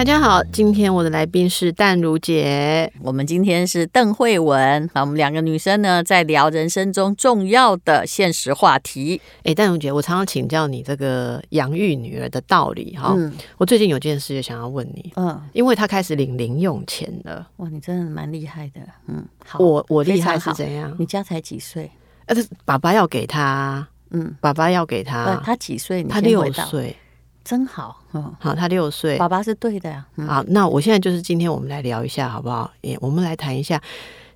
大家好，今天我的来宾是淡如姐，我们今天是邓慧文，好，我们两个女生呢在聊人生中重要的现实话题。哎，淡如姐，我常常请教你这个养育女儿的道理哈。嗯，我最近有件事也想要问你，嗯，因为她开始领零用钱了。哇，你真的蛮厉害的，嗯，好，我我厉害是怎样？你家才几岁？呃，爸爸要给他，嗯，爸爸要给他，他几岁？他六岁。真好，嗯，好，他六岁，爸爸是对的呀。嗯、好，那我现在就是今天我们来聊一下，好不好？也我们来谈一下，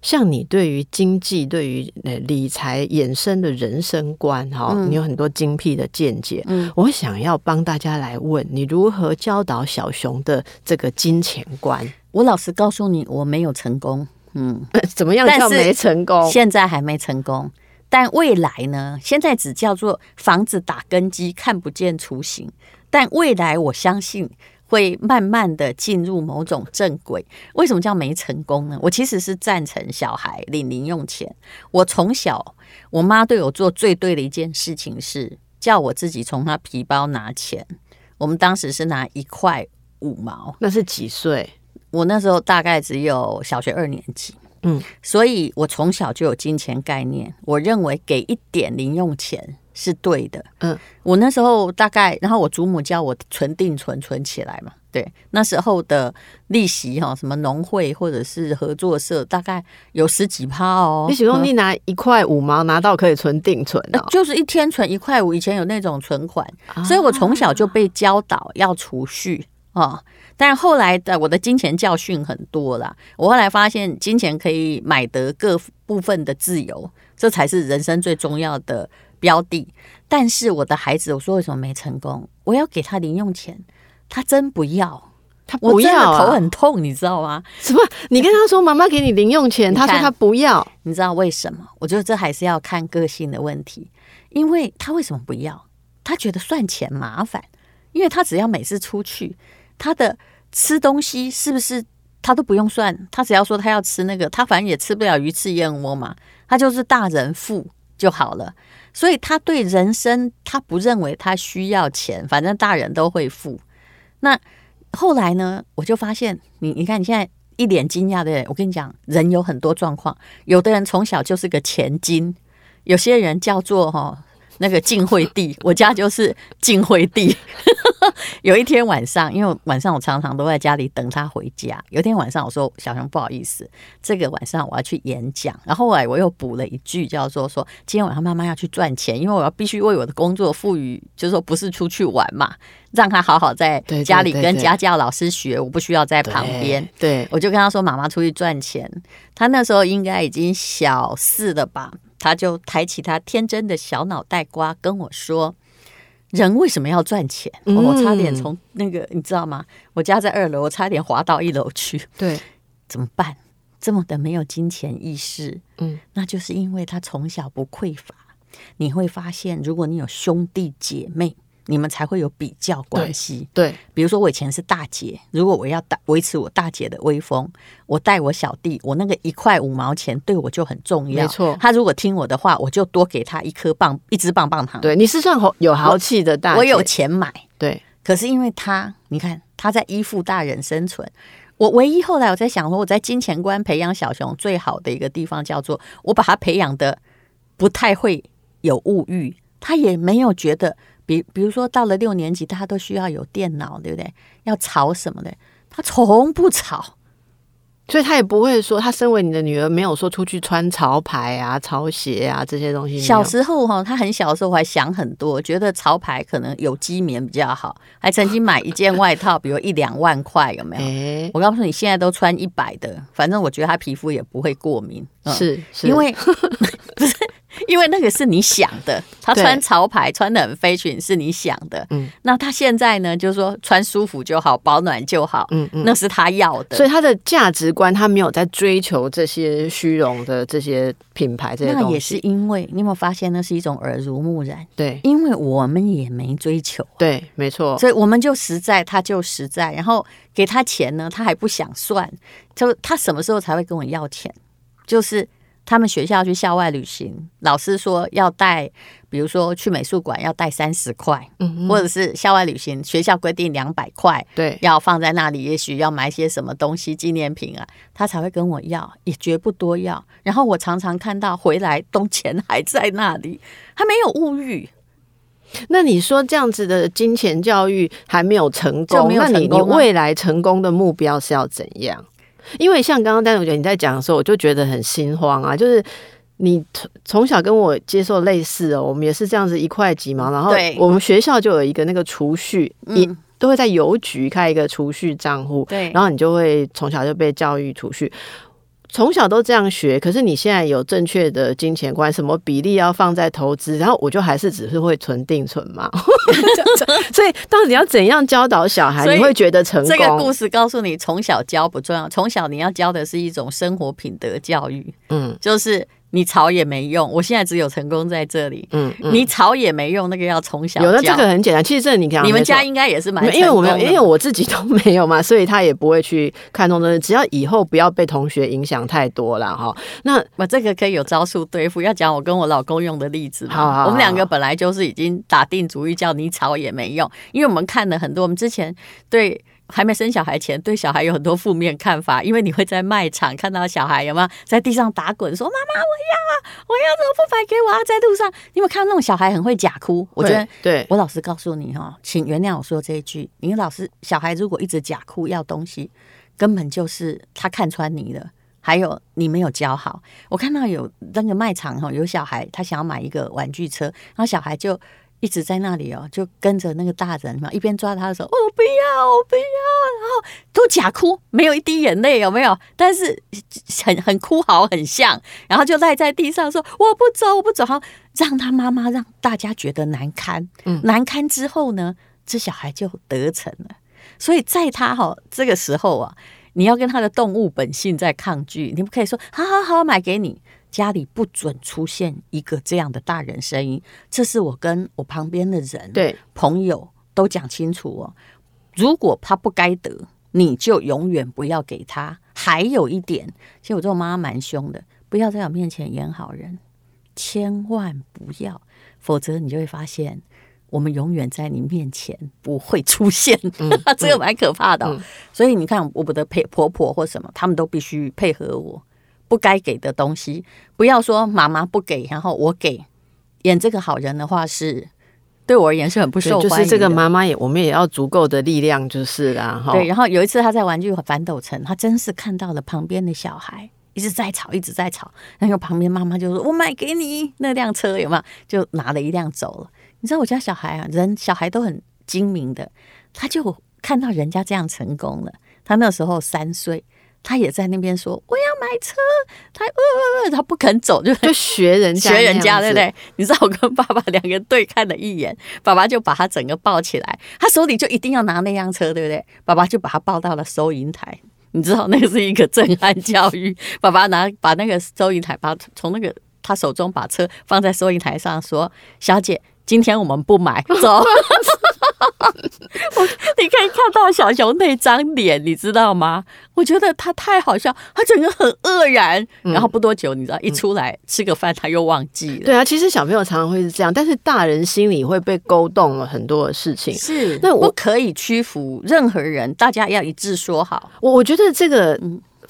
像你对于经济、对于呃理财衍生的人生观，哈、嗯，你有很多精辟的见解。嗯，我想要帮大家来问你如何教导小熊的这个金钱观。我老实告诉你，我没有成功。嗯，怎么样叫没成功？现在还没成功，但未来呢？现在只叫做房子打根基，看不见雏形。但未来我相信会慢慢的进入某种正轨。为什么叫没成功呢？我其实是赞成小孩领零用钱。我从小，我妈对我做最对的一件事情是叫我自己从她皮包拿钱。我们当时是拿一块五毛。那是几岁？我那时候大概只有小学二年级。嗯，所以我从小就有金钱概念。我认为给一点零用钱。是对的，嗯，我那时候大概，然后我祖母叫我存定存存起来嘛，对，那时候的利息哈，什么农会或者是合作社，大概有十几趴哦。你许多你拿一块五毛拿到可以存定存，哦，就是一天存一块五，以前有那种存款，啊，所以我从小就被教导要储蓄啊。但是后来的我的金钱教训很多啦，我后来发现金钱可以买得各部分的自由，这才是人生最重要的。标的，但是我的孩子，我说为什么没成功？我要给他零用钱，他真不要，他不要、啊，头很痛，你知道吗？什么？你跟他说妈妈给你零用钱，他说他不要，你知道为什么？我觉得这还是要看个性的问题，因为他为什么不要？他觉得算钱麻烦，因为他只要每次出去，他的吃东西是不是他都不用算？他只要说他要吃那个，他反正也吃不了鱼翅燕窝嘛，他就是大人付就好了。所以他对人生，他不认为他需要钱，反正大人都会付。那后来呢？我就发现，你你看你现在一脸惊讶的，我跟你讲，人有很多状况，有的人从小就是个钱精，有些人叫做哈。那个晋惠帝，我家就是晋惠帝。有一天晚上，因为晚上我常常都在家里等他回家。有一天晚上，我说小熊不好意思，这个晚上我要去演讲。然后后来我又补了一句，叫做说今天晚上妈妈要去赚钱，因为我要必须为我的工作赋予，就是说不是出去玩嘛，让他好好在家里跟家教老师学，我不需要在旁边。对，我就跟他说妈妈出去赚钱。他那时候应该已经小四了吧。他就抬起他天真的小脑袋瓜跟我说：“人为什么要赚钱？”嗯，我差点从那个你知道吗？我家在二楼，我差点滑到一楼去。对，怎么办？这么的没有金钱意识。嗯，那就是因为他从小不匮乏。你会发现，如果你有兄弟姐妹。你们才会有比较关系。对，比如说我以前是大姐，如果我要大维持我大姐的威风，我带我小弟，我那个一块五毛钱对我就很重要。没错，他如果听我的话，我就多给他一颗棒，一支棒棒糖。对，你是算有豪气的大姐，我有钱买。对，可是因为他，你看他在依附大人生存。我唯一后来我在想说，我在金钱观培养小熊最好的一个地方叫做，我把他培养的不太会有物欲，他也没有觉得。比比如说到了六年级，大家都需要有电脑，对不对？要吵什么的，他从不吵，所以他也不会说，他身为你的女儿，没有说出去穿潮牌啊、潮鞋啊这些东西。小时候哈，他很小的时候还想很多，觉得潮牌可能有机棉比较好，还曾经买一件外套，比如一两万块，有没有？欸、我告诉你，现在都穿一百的，反正我觉得他皮肤也不会过敏。嗯、是，是，因为不是。因为那个是你想的，他穿潮牌穿的很 fashion 是你想的，嗯，那他现在呢，就是说穿舒服就好，保暖就好，嗯嗯，那是他要的，所以他的价值观他没有在追求这些虚荣的这些品牌这些东西，那也是因为你有没有发现那是一种耳濡目染？对，因为我们也没追求，对，没错，所以我们就实在，他就实在，然后给他钱呢，他还不想算，就他什么时候才会跟我要钱？就是。他们学校去校外旅行，老师说要带，比如说去美术馆要带三十块，嗯，或者是校外旅行学校规定两百块，对，要放在那里，也许要买些什么东西纪念品啊，他才会跟我要，也绝不多要。然后我常常看到回来，东钱还在那里，还没有物欲。那你说这样子的金钱教育还没有成功，那你你未来成功的目标是要怎样？因为像刚刚丹如姐你在讲的时候，我就觉得很心慌啊。就是你从从小跟我接受类似哦，我们也是这样子一块几毛，然后我们学校就有一个那个储蓄，你都会在邮局开一个储蓄账户，对，然后你就会从小就被教育储蓄。从小都这样学，可是你现在有正确的金钱观，什么比例要放在投资，然后我就还是只是会存定存嘛。所以到底要怎样教导小孩，你会觉得成功？这个故事告诉你，从小教不重要，从小你要教的是一种生活品德教育。嗯，就是。你吵也没用，我现在只有成功在这里。嗯，嗯，你吵也没用，那个要从小。有的这个很简单，其实这你看，你们家应该也是蛮，因为我没有，因为我自己都 没有嘛，所以他也不会去看重这个。只要以后不要被同学影响太多了哈。那我这个可以有招数对付。要讲我跟我老公用的例子嘛，好好好，我们两个本来就是已经打定主意，叫你吵也没用，因为我们看了很多，我们之前对。还没生小孩前，对小孩有很多负面看法，因为你会在卖场看到小孩有没有在地上打滚，说妈妈我要啊，我要怎么不买给我啊？在路上，你有没有看到那种小孩很会假哭？我觉得，对我老实告诉你哈，请原谅我说这一句，你老师小孩如果一直假哭要东西，根本就是他看穿你了，还有你没有教好。我看到有那个卖场哈，有小孩他想要买一个玩具车，然后小孩就。一直在那里哦，就跟着那个大人嘛，一边抓他的手，我不要，我不要，然后都假哭，没有一滴眼泪，有没有？但是很很哭嚎，很像，然后就赖在地上说我不走，我不走，好让他妈妈让大家觉得难堪，嗯，难堪之后呢，这小孩就得逞了。所以在他哈这个时候啊，你要跟他的动物本性在抗拒，你不可以说好好好买给你。家里不准出现一个这样的大人声音，这是我跟我旁边的人、对朋友都讲清楚哦。如果他不该得，你就永远不要给他。还有一点，其实我这妈妈蛮凶的，不要在我面前演好人，千万不要，否则你就会发现，我们永远在你面前不会出现。嗯、这个蛮可怕的、哦。嗯、所以你看，我不得配婆婆或什么，他们都必须配合我。不该给的东西，不要说妈妈不给，然后我给。演这个好人的话是，是对我而言是很不受欢迎。就是这个妈妈也，我们也要足够的力量，就是啦。对，然后有一次他在玩具反斗城，他真是看到了旁边的小孩一直在吵，一直在吵。然后旁边妈妈就说：“我买给你那辆车，有没有？”就拿了一辆走了。你知道我家小孩啊，人小孩都很精明的，他就看到人家这样成功了。他那时候三岁。他也在那边说我要买车，他呃呃呃，他不肯走，就就学人家 学人家，对不对？你知道我跟爸爸两个人对看了一眼，爸爸就把他整个抱起来，他手里就一定要拿那辆车，对不对？爸爸就把他抱到了收银台，你知道那个是一个震撼教育。爸爸拿把那个收银台，把从那个他手中把车放在收银台上，说：“小姐，今天我们不买，走。”我你可以看到小熊那张脸，你知道吗？我觉得他太好笑，他整个很愕然。然后不多久，你知道，一出来吃个饭，他又忘记了。对啊，其实小朋友常常会是这样，但是大人心里会被勾动了很多的事情。是，那我不可以屈服任何人，大家要一致说好。我我觉得这个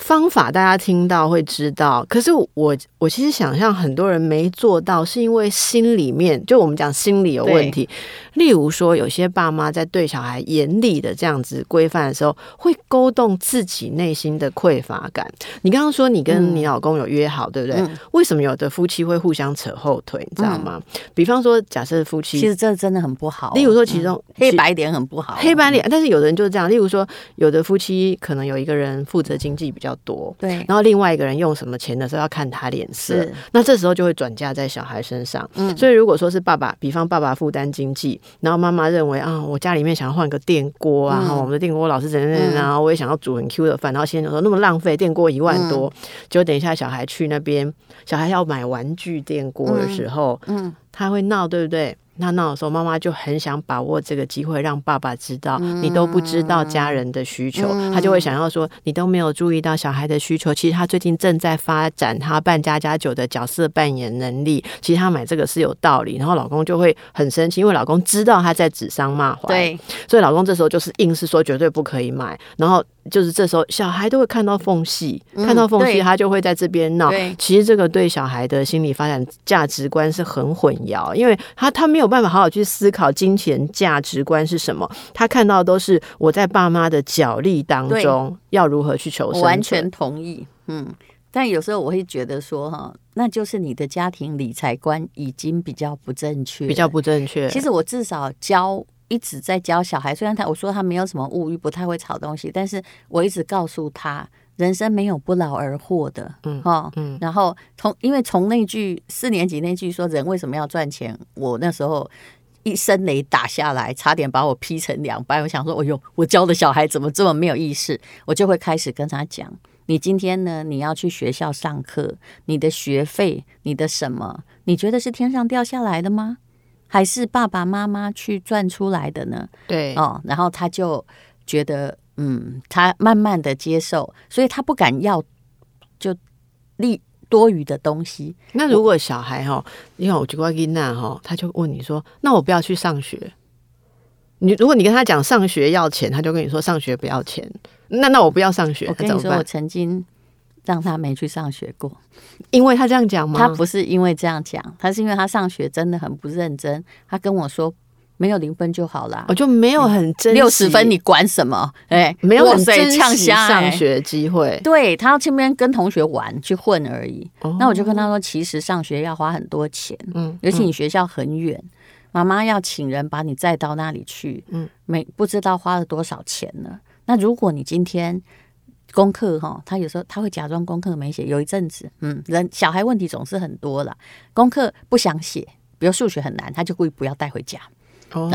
方法大家听到会知道，可是我我其实想象很多人没做到，是因为心里面就我们讲心理有问题。例如说，有些爸妈在对小孩严厉的这样子规范的时候，会勾动自己内心的匮乏感。你刚刚说你跟你老公有约好，嗯、对不对？嗯、为什么有的夫妻会互相扯后腿？你知道吗？嗯、比方说，假设夫妻，其实这真的很不好。例如说，其中、嗯、黑白脸很不好，黑白脸。但是有的人就是这样。例如说，有的夫妻可能有一个人负责经济比较较多。对，然后另外一个人用什么钱的时候要看他脸色，那这时候就会转嫁在小孩身上。嗯，所以如果说是爸爸，比方爸爸负担经济，然后妈妈认为啊，我家里面想要换个电锅啊，嗯、我们的电锅老是怎样怎样，然后我也想要煮很 Q 的饭，然后先生说那么浪费，电锅一万多，就、嗯、等一下小孩去那边，小孩要买玩具电锅的时候，嗯，嗯。他会闹，对不对？那那个时候，妈妈就很想把握这个机会，让爸爸知道你都不知道家人的需求，嗯、他就会想要说你都没有注意到小孩的需求。其实他最近正在发展他扮家家酒的角色扮演能力，其实他买这个是有道理。然后老公就会很生气，因为老公知道他在指桑骂槐，对，所以老公这时候就是硬是说绝对不可以买，然后。就是这时候，小孩都会看到缝隙，嗯、看到缝隙，他就会在这边闹。其实这个对小孩的心理发展价值观是很混淆，因为他他没有办法好好去思考金钱价值观是什么。他看到都是我在爸妈的角力当中要如何去求生。完全同意，嗯。但有时候我会觉得说，哈，那就是你的家庭理财观已经比较不正确，比较不正确。其实我至少教。一直在教小孩，虽然他我说他没有什么物欲，不太会炒东西，但是我一直告诉他，人生没有不劳而获的，嗯，哈，嗯，然后从因为从那句四年级那句说人为什么要赚钱，我那时候一声雷打下来，差点把我劈成两半。我想说，哎呦，我教的小孩怎么这么没有意识？我就会开始跟他讲，你今天呢，你要去学校上课，你的学费，你的什么，你觉得是天上掉下来的吗？还是爸爸妈妈去赚出来的呢？对哦，然后他就觉得，嗯，他慢慢的接受，所以他不敢要就立多余的东西。那如果小孩哈，因为我去过伊娜哈，他就问你说：“那我不要去上学？”你如果你跟他讲上学要钱，他就跟你说上学不要钱。那那我不要上学，我跟你说，我曾经。让他没去上学过，因为他这样讲吗？他不是因为这样讲，他是因为他上学真的很不认真。他跟我说，没有零分就好了，我就没有很珍惜六十分，你管什么？哎，没有很珍惜上学机会。对，他要去那边跟同学玩去混而已。那我就跟他说，其实上学要花很多钱，嗯，尤其你学校很远，妈妈要请人把你载到那里去，嗯，没不知道花了多少钱呢。那如果你今天。功课哈，他有时候他会假装功课没写。有一阵子，嗯，人小孩问题总是很多了，功课不想写，比如数学很难，他就故意不要带回家。哦，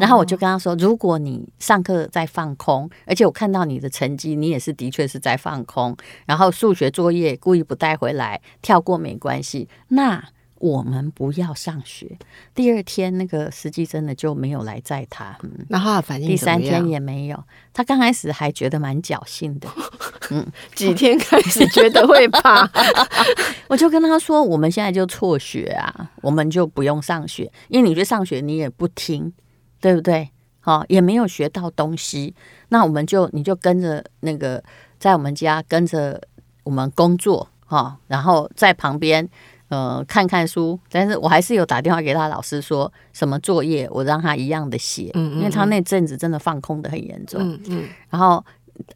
然后我就跟他说，如果你上课在放空，而且我看到你的成绩，你也是的确是在放空，然后数学作业故意不带回来，跳过没关系，那。我们不要上学。第二天，那个司机真的就没有来载他。嗯，那他反应？第三天也没有。他刚开始还觉得蛮侥幸的。嗯，几天开始觉得会怕。我就跟他说：“我们现在就辍学啊，我们就不用上学，因为你去上学你也不听，对不对？好，也没有学到东西。那我们就你就跟着那个在我们家跟着我们工作哈，然后在旁边。”呃，看看书，但是我还是有打电话给他老师，说什么作业我让他一样的写，嗯，嗯，因为他那阵子真的放空的很严重，嗯嗯，然后。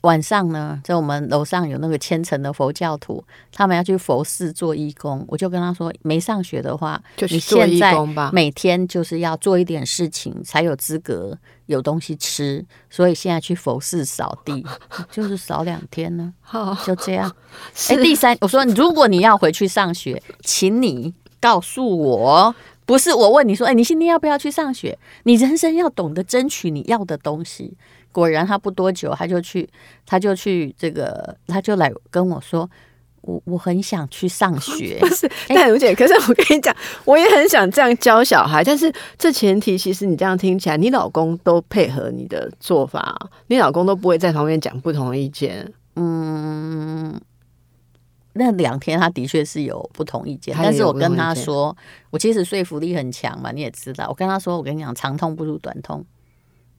晚上呢，在我们楼上有那个虔诚的佛教徒，他们要去佛寺做义工。我就跟他说，没上学的话，就去做义工吧。每天就是要做一点事情，才有资格有东西吃。所以现在去佛寺扫地，就是扫两天呢。好，就这样。哎，第三，我说，如果你要回去上学，请你告诉我，不是我问你说，哎，你今天要不要去上学？你人生要懂得争取你要的东西。果然，他不多久，他就去，他就去这个，他就来跟我说，我我很想去上学。不是，但如姐，可是我跟你讲，我也很想这样教小孩，但是这前提，其实你这样听起来，你老公都配合你的做法，你老公都不会在旁边讲不同意见。嗯，那两天他的确是有不同意见，但是我跟他说，我其实说服力很强嘛，你也知道，我跟他说，我跟你讲，长痛不如短痛。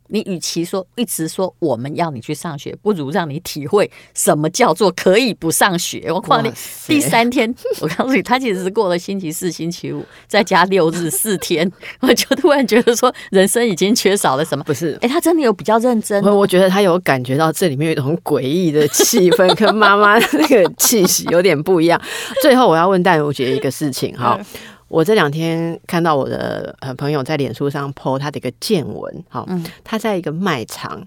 你与其说一直说我们要你去上学，不如让你体会什么叫做可以不上学。我告诉你，第三天，我告诉你，他其实是过了星期四、星期五，再加六日四天，我就突然觉得说，人生已经缺少了什么？不是，哎、欸，他真的有比较认真。我觉得他有感觉到这里面有一种诡异的气氛，跟妈妈那个气息有点不一样。最后，我要问戴如姐一个事情哈。我这两天看到我的呃朋友在脸书上 po 他的一个见闻，哈，他在一个卖场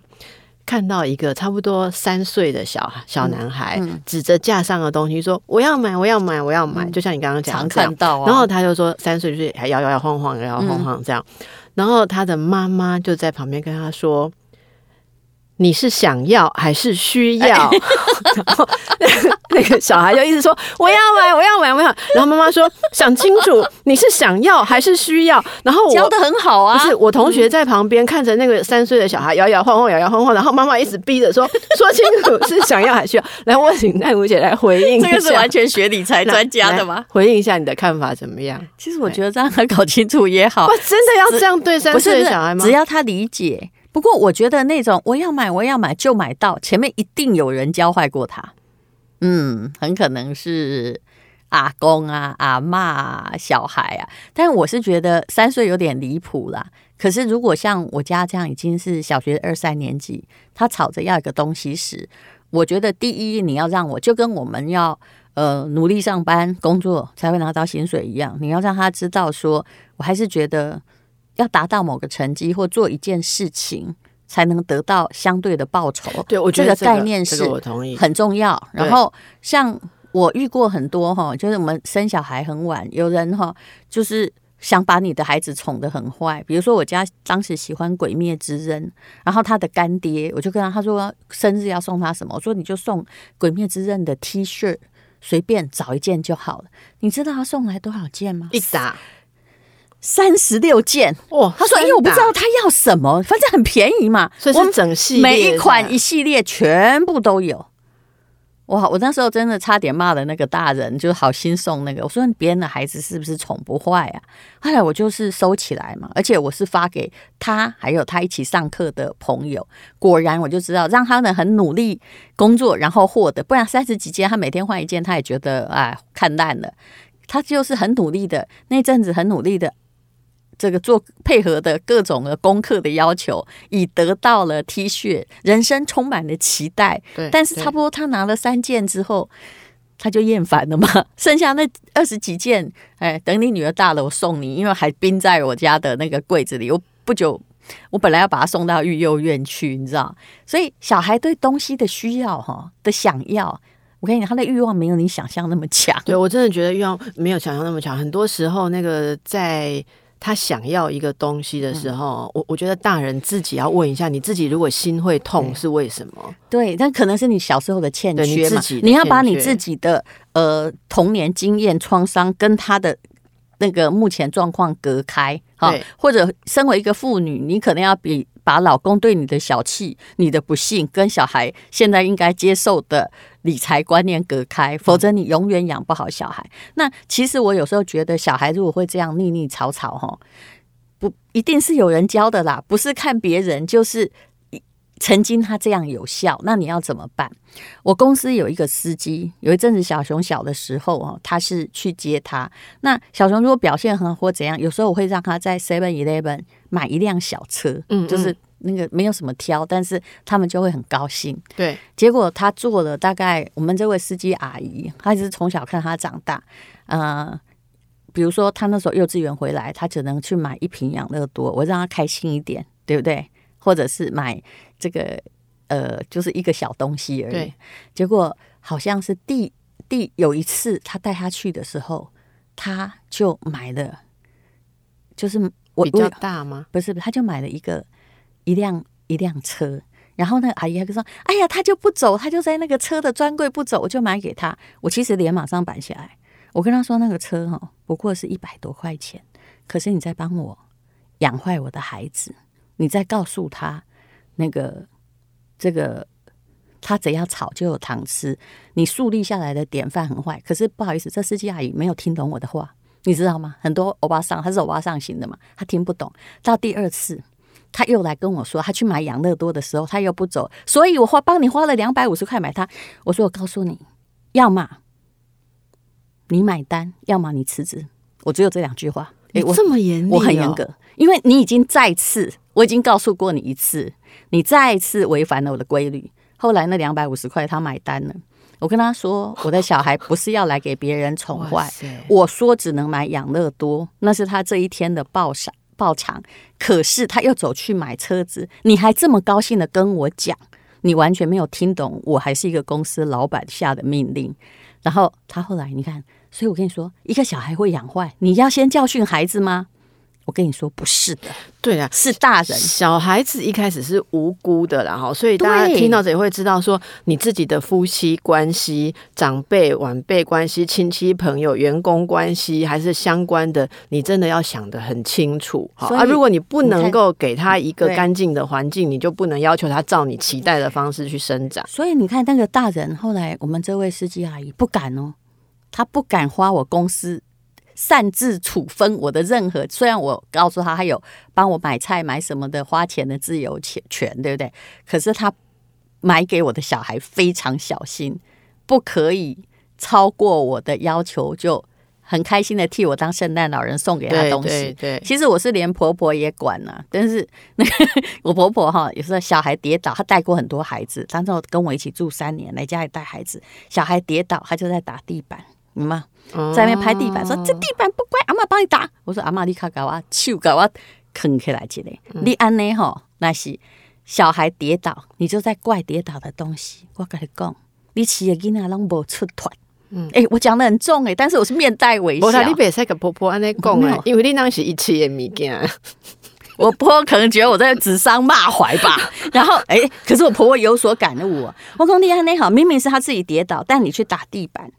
看到一个差不多三岁的小小男孩，嗯、指着架上的东西说：“我要买，我要买，我要买。嗯”就像你刚刚讲，常看到、啊。然后他就说：“三岁就是还摇摇摇晃晃，摇摇晃晃这样。嗯”然后他的妈妈就在旁边跟他说。你是想要还是需要？然后那个小孩就一直说我要买，我要买，我要。然后妈妈说想清楚，你是想要还是需要？然后我教的很好啊。不是我同学在旁边看着那个三岁的小孩摇摇晃晃，摇摇晃晃。然后妈妈一直逼着说说清楚是想要还是需要。来，我请奈如姐来回应。这个是完全学理财专家的吗？回应一下你的看法怎么样？其实我觉得这样他搞清楚也好。真的要这样对三岁的小孩吗？只要他理解。不过，我觉得那种我要买，我要买就买到，前面一定有人教坏过他。嗯，很可能是阿公啊、阿嬷、小孩啊。但我是觉得三岁有点离谱啦。可是如果像我家这样已经是小学二三年级，他吵着要一个东西时，我觉得第一你要让我就跟我们要呃努力上班工作才会拿到薪水一样，你要让他知道说，我还是觉得。要达到某个成绩或做一件事情，才能得到相对的报酬。对，我觉得这个概念是很重要。然后，像我遇过很多哈，就是我们生小孩很晚，有人哈，就是想把你的孩子宠得很坏。比如说，我家当时喜欢《鬼灭之刃》，然后他的干爹，我就跟他他说生日要送他什么，我说你就送《鬼灭之刃》的 T 恤，随便找一件就好了。你知道他送来多少件吗？一打。三十六件哦！他说：“因为我不知道他要什么，反正很便宜嘛，所以是整系列，每一款一系列全部都有。”哇！我那时候真的差点骂了那个大人，就好心送那个。我说：“别人的孩子是不是宠不坏啊？”后来我就是收起来嘛，而且我是发给他，还有他一起上课的朋友。果然，我就知道让他们很努力工作，然后获得，不然三十几件，他每天换一件，他也觉得哎看烂了。他就是很努力的，那阵子很努力的。这个做配合的各种的功课的要求，已得到了 T 恤，人生充满了期待。对，但是差不多他拿了三件之后，他就厌烦了嘛。剩下那二十几件，哎，等你女儿大了，我送你，因为还冰在我家的那个柜子里。我不久，我本来要把他送到育幼院去，你知道。所以小孩对东西的需要，哈，的想要，我跟你讲，他的欲望没有你想象那么强。对，我真的觉得欲望没有想象那么强。很多时候，那个在。他想要一个东西的时候，我、嗯、我觉得大人自己要问一下，你自己如果心会痛是为什么？对，但可能是你小时候的欠缺嘛。你，你要把你自己的呃童年经验创伤跟他的那个目前状况隔开，哈，或者身为一个妇女，你可能要比。把老公对你的小气、你的不幸跟小孩现在应该接受的理财观念隔开，否则你永远养不好小孩。那其实我有时候觉得，小孩如果会这样腻腻吵吵，哈，不一定是有人教的啦，不是看别人，就是曾经他这样有效。那你要怎么办？我公司有一个司机，有一阵子小熊小的时候，哦，他是去接他。那小熊如果表现很好或怎样，有时候我会让他在 Seven Eleven。买一辆小车，嗯，嗯，就是那个没有什么挑，但是他们就会很高兴。对，结果他做了大概，我们这位司机阿姨，她是从小看他长大，呃，比如说他那时候幼稚园回来，他只能去买一瓶养乐多，我让他开心一点，对不对？或者是买这个，呃，就是一个小东西而已。结果好像是第第有一次他带他去的时候，他就买了，就是我。比较大吗？不是，他就买了一个一辆一辆车，然后那个阿姨还就说：“哎呀，他就不走，他就在那个车的专柜不走，我就买给他。”我其实脸马上板起来，我跟他说：“那个车哈，不过是一百多块钱，可是你在帮我养坏我的孩子，你再告诉他那个这个他只要炒就有糖吃，你树立下来的典范很坏。可是不好意思，这司机阿姨没有听懂我的话。”你知道吗？很多欧巴桑，他是欧巴桑型的嘛，他听不懂。到第二次，他又来跟我说，他去买养乐多的时候，他又不走，所以我花帮你花了两百五十块买它。我说我告诉你，要么你买单，要么你辞职。我只有这两句话。哎，我这么严厉哦，我很严格，因为你已经再次，我已经告诉过你一次，你再一次违反了我的规律。后来那两百五十块，他买单了。我跟他说，我的小孩不是要来给别人宠坏。我说只能买养乐多，那是他这一天的报报偿。可是他又走去买车子，你还这么高兴的跟我讲，你完全没有听懂，我还是一个公司老板下的命令。然后他后来你看，所以我跟你说，一个小孩会养坏，你要先教训孩子吗？我跟你说不是的，对啊，是大人。小孩子一开始是无辜的，然后所以大家听到这也会知道说，你自己的夫妻关系、长辈晚辈关系、亲戚朋友、员工关系，还是相关的，你真的要想得很清楚。好啊，如果你不能够给他一个干净的环境，你就不能要求他照你期待的方式去生长。所以你看那个大人，后来我们这位司机阿姨不敢哦，他不敢花我公司。擅自处分我的任何，虽然我告诉他他有帮我买菜买什么的花钱的自由权权，对不对？可是他买给我的小孩非常小心，不可以超过我的要求，就很开心的替我当圣诞老人送给他东西。对，对，其实我是连婆婆也管了，但是那个我婆婆哈，有时候小孩跌倒，她带过很多孩子，当时跟我一起住三年，来家里带孩子，小孩跌倒，她就在打地板，你吗？在那边拍地板，说这地板不乖，阿妈帮你打。我说阿妈，你卡搞我手搞我啃起来起来。你安尼？吼，那是小孩跌倒，你就在怪跌倒的东西。我跟你讲，你饲的囡仔拢无出团。嗯，哎，我讲的很重哎，但是我是面带微笑。我你别再跟婆婆安尼讲啊，因为你当时一切的物件。我婆婆可能觉得我在指桑骂槐吧。然后哎，可是我婆婆有所感悟。我讲你安尼？好，明明是她自己跌倒，但你去打地板。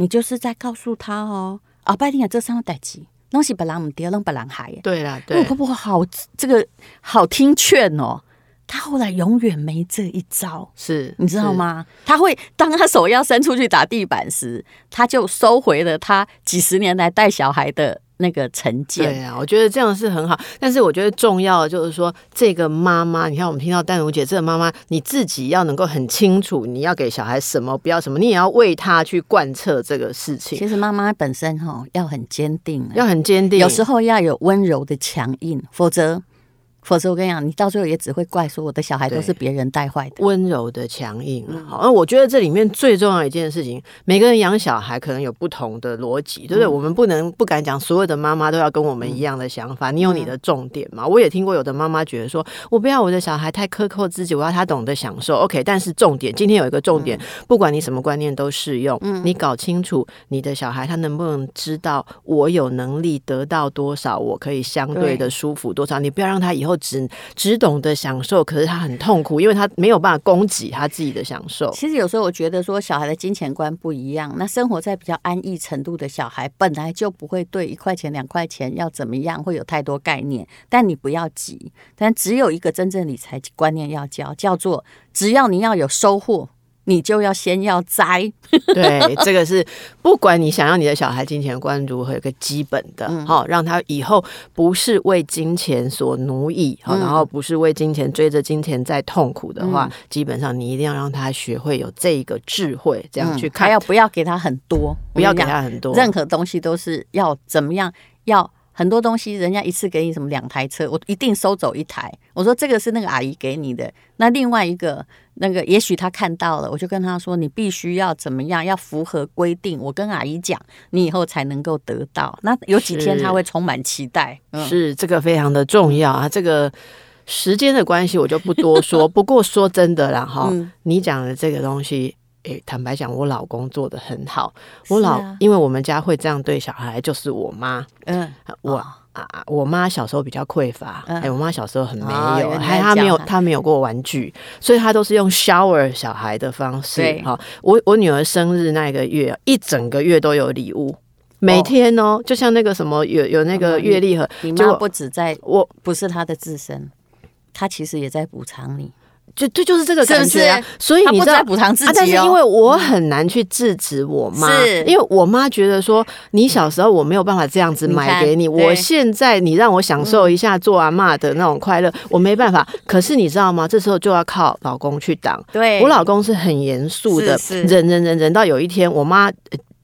你就是在告诉他哦，啊，拜定啊，这三个代志，东西本来唔掉，弄本来害。对啦，对我，婆婆好，这个好听劝哦。他后来永远没这一招，是你知道吗？他会当他手要伸出去打地板时，他就收回了他几十年来带小孩的。那个成见，对啊，我觉得这样是很好。但是我觉得重要的就是说，这个妈妈，你看我们听到丹如姐这个妈妈，你自己要能够很清楚你要给小孩什么，不要什么，你也要为他去贯彻这个事情。其实妈妈本身哈要很坚定，要很坚定，有时候要有温柔的强硬，否则。否则我跟你讲，你到最后也只会怪说我的小孩都是别人带坏的。温柔的强硬，好，那我觉得这里面最重要一件事情，每个人养小孩可能有不同的逻辑，对不对？我们不能不敢讲所有的妈妈都要跟我们一样的想法。你有你的重点嘛？我也听过有的妈妈觉得说，我不要我的小孩太苛刻自己，我要他懂得享受。OK，但是重点，今天有一个重点，不管你什么观念都适用。你搞清楚你的小孩他能不能知道我有能力得到多少，我可以相对的舒服多少。你不要让他以后。只只懂得享受，可是他很痛苦，因为他没有办法供给他自己的享受。其实有时候我觉得说，小孩的金钱观不一样。那生活在比较安逸程度的小孩，本来就不会对一块钱、两块钱要怎么样会有太多概念。但你不要急，但只有一个真正理财观念要教，叫做只要你要有收获。你就要先要栽，对，这个是不管你想要你的小孩金钱观如何，有个基本的，好、嗯，让他以后不是为金钱所奴役，好、嗯，然后不是为金钱追着金钱在痛苦的话，嗯、基本上你一定要让他学会有这一个智慧，这样去看，还要不要给他很多，不要给他很多，任何东西都是要怎么样要。很多东西，人家一次给你什么两台车，我一定收走一台。我说这个是那个阿姨给你的，那另外一个那个也许他看到了，我就跟他说，你必须要怎么样，要符合规定。我跟阿姨讲，你以后才能够得到。那有几天他会充满期待，是，嗯、是这个非常的重要啊。这个时间的关系我就不多说。不过说真的啦，哈、嗯，你讲的这个东西。诶，坦白讲，我老公做的很好。我老，啊、因为我们家会这样对小孩，就是我妈。嗯，我啊，我妈小时候比较匮乏。哎、嗯，我妈小时候很没有，还、哦、她没有，她没有过玩具，所以她都是用 shower 小孩的方式。哈，我我女儿生日那个月，一整个月都有礼物，每天哦，哦就像那个什么有有那个月历盒。你妈不止在，我不是她的自身，她其实也在补偿你。就对就是这个感觉啊，所以你知道补偿自己，但是因为我很难去制止我妈，因为我妈觉得说，你小时候我没有办法这样子买给你，我现在你让我享受一下做阿妈的那种快乐，我没办法。可是你知道吗？这时候就要靠老公去挡。对，我老公是很严肃的，忍忍忍忍到有一天，我妈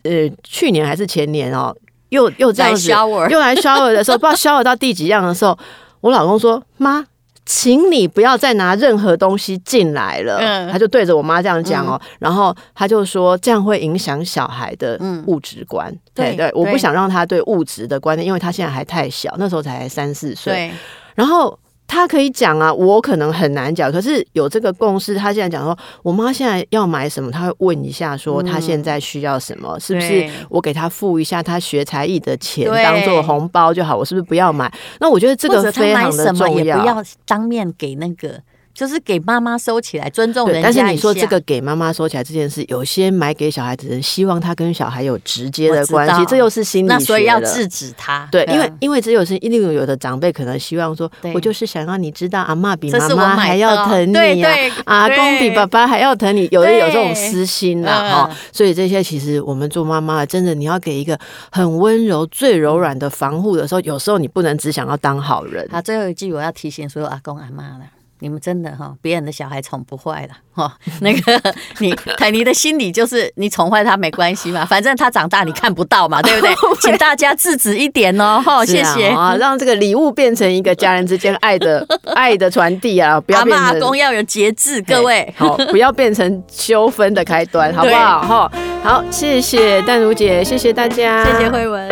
呃去年还是前年哦，又又这样子又来 shower 的时候，不知道 shower 到第几样的时候，我老公说妈。请你不要再拿任何东西进来了。嗯，他就对着我妈这样讲哦，然后他就说这样会影响小孩的物质观。对对，我不想让他对物质的观念，因为他现在还太小，那时候才三四岁。然后他可以讲啊，我可能很难讲。可是有这个共识，他现在讲说，我妈现在要买什么，他会问一下，说他现在需要什么，嗯、是不是我给他付一下他学才艺的钱当做红包就好？我是不是不要买？那我觉得这个非常的重要，不要当面给那个。就是给妈妈收起来，尊重人家。但是你说这个给妈妈收起来这件事，有些买给小孩子的人希望他跟小孩有直接的关系，这又是心理学所以要制止他。对，因为因为只有是，因为有的长辈可能希望说，我就是想让你知道，阿妈比妈妈还要疼你啊，阿公比爸爸还要疼你。有的有这种私心啦，哈。所以这些其实我们做妈妈，真的你要给一个很温柔、最柔软的防护的时候，有时候你不能只想要当好人。好，最后一句我要提醒所有阿公阿妈了。你们真的哈，别人的小孩宠不坏了哈。那个你凯尼的心理就是，你宠坏他没关系嘛，反正他长大你看不到嘛，对不对？请大家制止一点哦，哈，谢谢啊，让这个礼物变成一个家人之间爱的爱的传递啊，不要变成阿公要有节制，各位好，不要变成纠纷的开端，好不好？哈，好，谢谢淡如姐，谢谢大家，谢谢慧文。